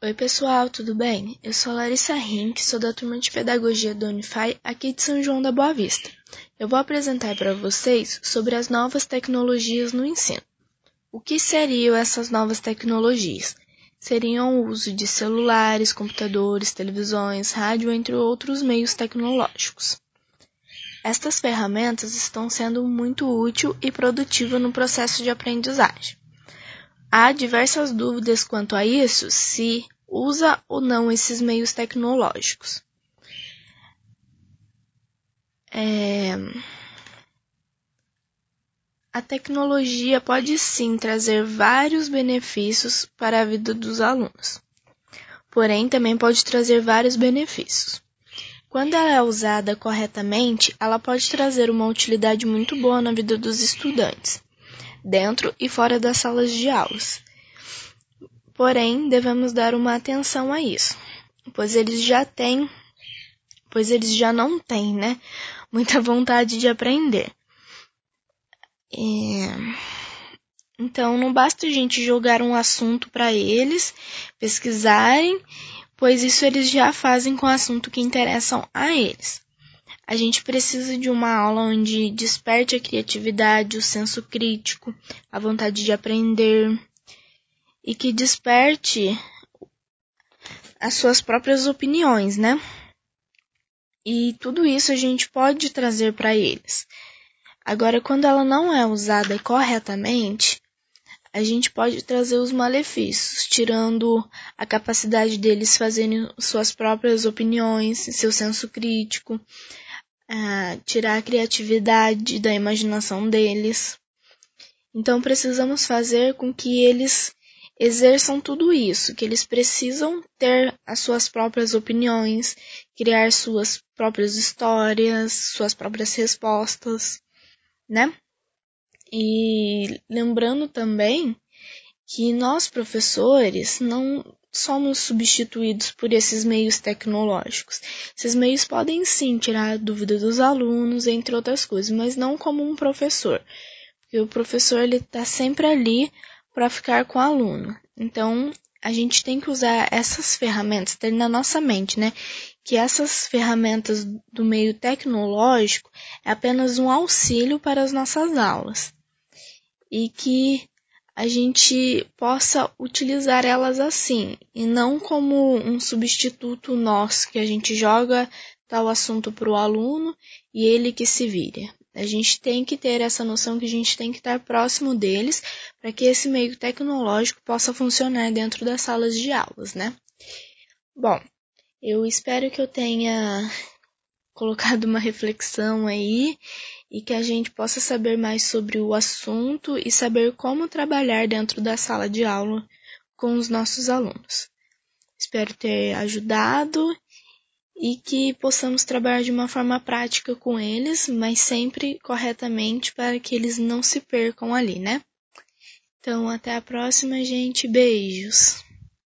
Oi pessoal, tudo bem? Eu sou Larissa Rink, sou da turma de Pedagogia do Unify aqui de São João da Boa Vista. Eu vou apresentar para vocês sobre as novas tecnologias no ensino. O que seriam essas novas tecnologias? Seriam o uso de celulares, computadores, televisões, rádio, entre outros meios tecnológicos. Estas ferramentas estão sendo muito útil e produtiva no processo de aprendizagem. Há diversas dúvidas quanto a isso, se usa ou não esses meios tecnológicos. É... A tecnologia pode sim trazer vários benefícios para a vida dos alunos, porém também pode trazer vários benefícios. Quando ela é usada corretamente, ela pode trazer uma utilidade muito boa na vida dos estudantes dentro e fora das salas de aulas. Porém, devemos dar uma atenção a isso, pois eles já têm, pois eles já não têm, né, muita vontade de aprender. É... Então, não basta a gente jogar um assunto para eles pesquisarem, pois isso eles já fazem com o assunto que interessam a eles. A gente precisa de uma aula onde desperte a criatividade, o senso crítico, a vontade de aprender e que desperte as suas próprias opiniões, né? E tudo isso a gente pode trazer para eles. Agora, quando ela não é usada corretamente, a gente pode trazer os malefícios, tirando a capacidade deles fazerem suas próprias opiniões, seu senso crítico, tirar a criatividade da imaginação deles. Então precisamos fazer com que eles exerçam tudo isso, que eles precisam ter as suas próprias opiniões, criar suas próprias histórias, suas próprias respostas, né? E lembrando também que nós professores não somos substituídos por esses meios tecnológicos. Esses meios podem sim tirar a dúvida dos alunos, entre outras coisas, mas não como um professor. Porque o professor ele está sempre ali para ficar com o aluno. Então, a gente tem que usar essas ferramentas, ter na nossa mente, né? Que essas ferramentas do meio tecnológico é apenas um auxílio para as nossas aulas. E que a gente possa utilizar elas assim e não como um substituto nosso que a gente joga tal assunto para o aluno e ele que se vire. A gente tem que ter essa noção que a gente tem que estar próximo deles para que esse meio tecnológico possa funcionar dentro das salas de aulas, né? Bom, eu espero que eu tenha colocado uma reflexão aí e que a gente possa saber mais sobre o assunto e saber como trabalhar dentro da sala de aula com os nossos alunos. Espero ter ajudado e que possamos trabalhar de uma forma prática com eles, mas sempre corretamente para que eles não se percam ali, né? Então, até a próxima, gente. Beijos!